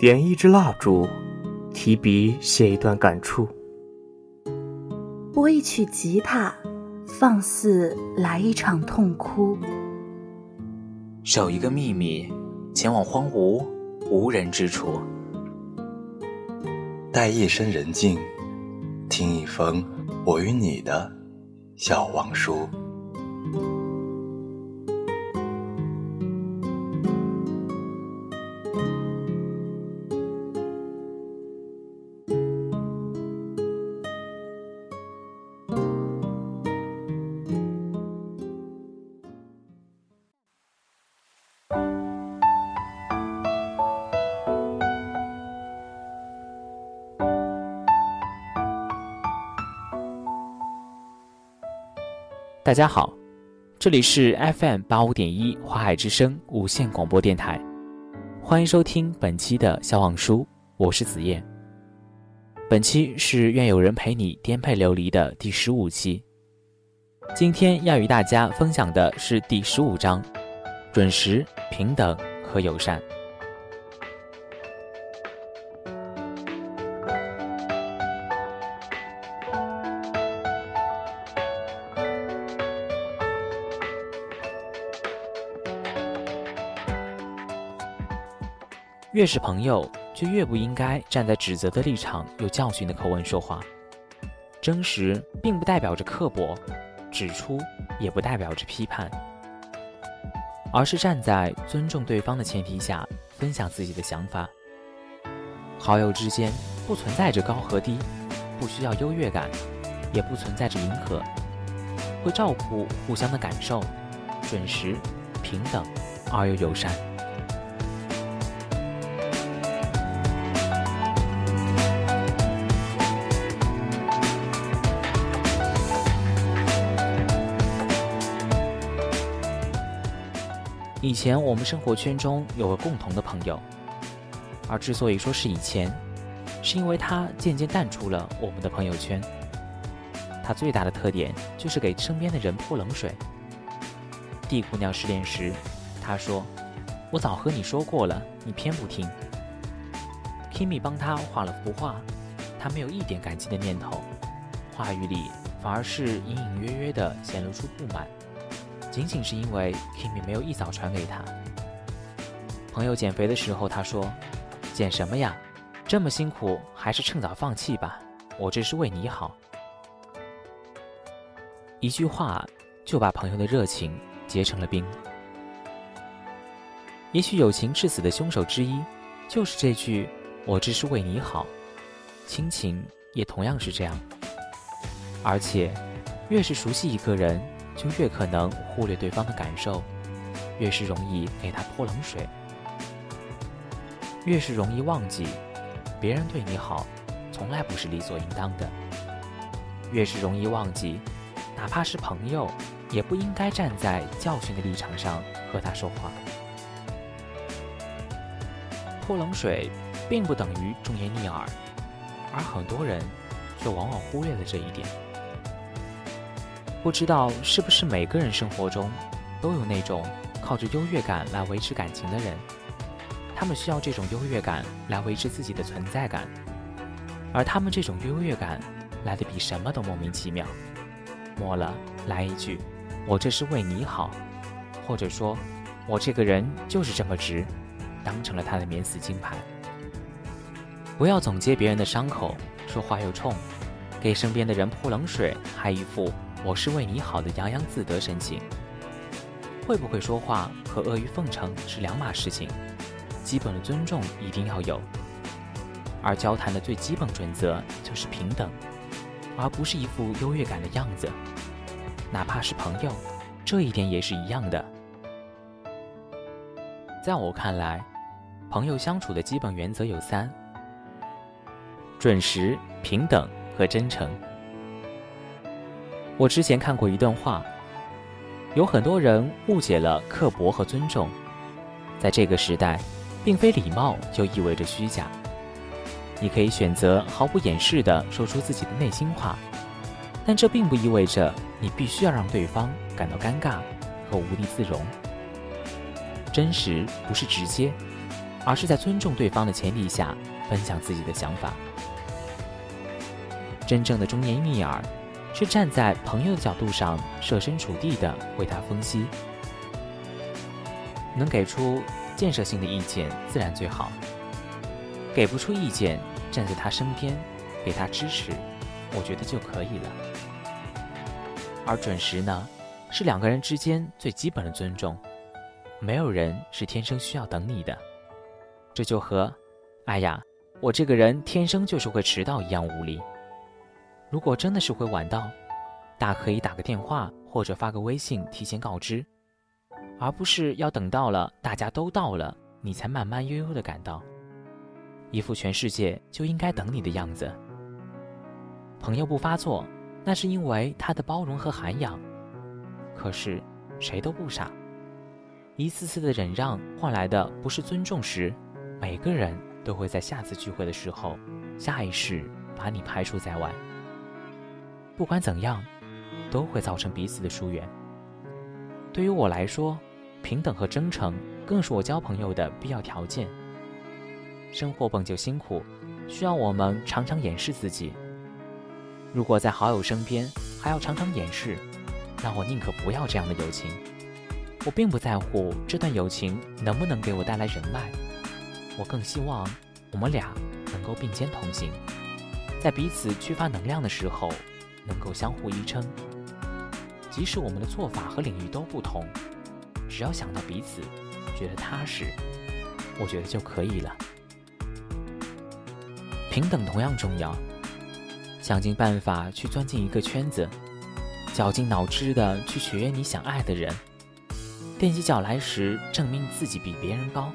点一支蜡烛，提笔写一段感触；拨一曲吉他，放肆来一场痛哭；守一个秘密，前往荒芜无人之处；待夜深人静，听一封我与你的小王书。大家好，这里是 FM 八五点一华海之声无线广播电台，欢迎收听本期的《笑忘书》，我是子夜。本期是愿有人陪你颠沛流离的第十五期，今天要与大家分享的是第十五章：准时、平等和友善。越是朋友，就越不应该站在指责的立场，用教训的口吻说话。真实并不代表着刻薄，指出也不代表着批判，而是站在尊重对方的前提下分享自己的想法。好友之间不存在着高和低，不需要优越感，也不存在着迎合，会照顾互相的感受，准时、平等而又友善。以前我们生活圈中有个共同的朋友，而之所以说是以前，是因为他渐渐淡出了我们的朋友圈。他最大的特点就是给身边的人泼冷水。D 姑娘失恋时，他说：“我早和你说过了，你偏不听。”Kimi 帮他画了幅画，他没有一点感激的念头，话语里反而是隐隐约约的显露出不满。仅仅是因为 Kimi 没有一早传给他。朋友减肥的时候，他说：“减什么呀？这么辛苦，还是趁早放弃吧。我这是为你好。”一句话就把朋友的热情结成了冰。也许友情致死的凶手之一，就是这句“我这是为你好”。亲情也同样是这样。而且，越是熟悉一个人。就越可能忽略对方的感受，越是容易给他泼冷水，越是容易忘记别人对你好，从来不是理所应当的，越是容易忘记，哪怕是朋友，也不应该站在教训的立场上和他说话。泼冷水并不等于忠言逆耳，而很多人却往往忽略了这一点。不知道是不是每个人生活中都有那种靠着优越感来维持感情的人，他们需要这种优越感来维持自己的存在感，而他们这种优越感来的比什么都莫名其妙。末了来一句：“我这是为你好”，或者说：“我这个人就是这么直”，当成了他的免死金牌。不要总结别人的伤口，说话又冲，给身边的人泼冷水，还一副。我是为你好的洋洋自得神情，会不会说话和阿谀奉承是两码事情，基本的尊重一定要有。而交谈的最基本准则就是平等，而不是一副优越感的样子。哪怕是朋友，这一点也是一样的。在我看来，朋友相处的基本原则有三：准时、平等和真诚。我之前看过一段话，有很多人误解了刻薄和尊重。在这个时代，并非礼貌就意味着虚假。你可以选择毫不掩饰地说出自己的内心话，但这并不意味着你必须要让对方感到尴尬和无地自容。真实不是直接，而是在尊重对方的前提下分享自己的想法。真正的忠言逆耳，是站在朋友的角度上设身处地的为他分析，能给出建设性的意见自然最好。给不出意见，站在他身边给他支持，我觉得就可以了。而准时呢，是两个人之间最基本的尊重。没有人是天生需要等你的，这就和“哎呀，我这个人天生就是会迟到”一样无力。如果真的是会晚到，大可以打个电话或者发个微信提前告知，而不是要等到了大家都到了，你才慢慢悠悠的赶到，一副全世界就应该等你的样子。朋友不发作，那是因为他的包容和涵养。可是谁都不傻。一次次的忍让换来的不是尊重时，每个人都会在下次聚会的时候，下意识把你排除在外。不管怎样，都会造成彼此的疏远。对于我来说，平等和真诚更是我交朋友的必要条件。生活本就辛苦，需要我们常常掩饰自己。如果在好友身边还要常常掩饰，那我宁可不要这样的友情。我并不在乎这段友情能不能给我带来人脉，我更希望我们俩能够并肩同行，在彼此缺乏能量的时候，能够相互依撑。即使我们的做法和领域都不同，只要想到彼此觉得踏实，我觉得就可以了。平等同样重要，想尽办法去钻进一个圈子，绞尽脑汁的去取悦你想爱的人。踮起脚来时，证明自己比别人高，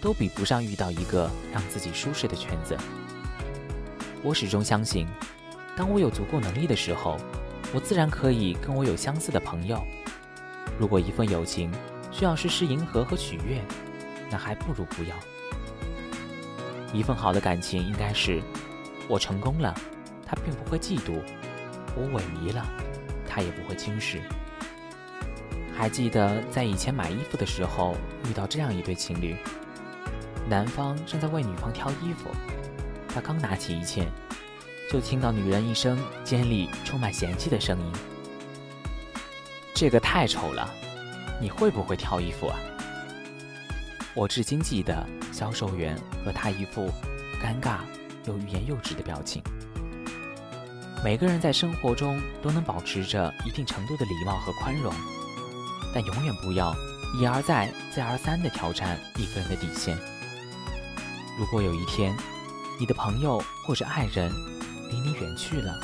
都比不上遇到一个让自己舒适的圈子。我始终相信，当我有足够能力的时候，我自然可以跟我有相似的朋友。如果一份友情需要事事迎合和取悦，那还不如不要。一份好的感情应该是，我成功了，他并不会嫉妒；我萎靡了，他也不会轻视。还记得在以前买衣服的时候，遇到这样一对情侣。男方正在为女方挑衣服，他刚拿起一件，就听到女人一声尖利、充满嫌弃的声音：“这个太丑了，你会不会挑衣服啊？”我至今记得销售员和他一副尴尬又欲言又止的表情。每个人在生活中都能保持着一定程度的礼貌和宽容。但永远不要一而再、再而三地挑战一个人的底线。如果有一天，你的朋友或者爱人离你远去了，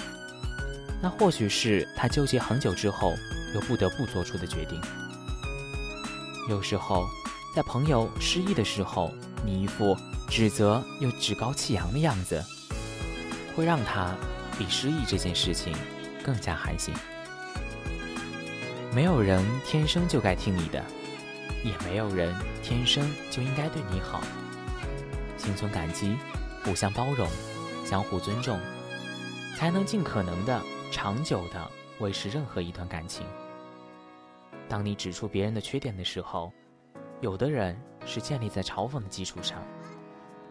那或许是他纠结很久之后又不得不做出的决定。有时候，在朋友失意的时候，你一副指责又趾高气扬的样子，会让他比失忆这件事情更加寒心。没有人天生就该听你的，也没有人天生就应该对你好。心存感激，互相包容，相互尊重，才能尽可能的长久的维持任何一段感情。当你指出别人的缺点的时候，有的人是建立在嘲讽的基础上，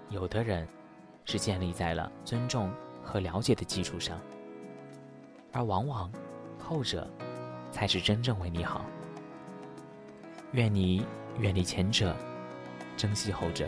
有的人是建立在了尊重和了解的基础上，而往往后者。才是真正为你好。愿你远离前者，珍惜后者。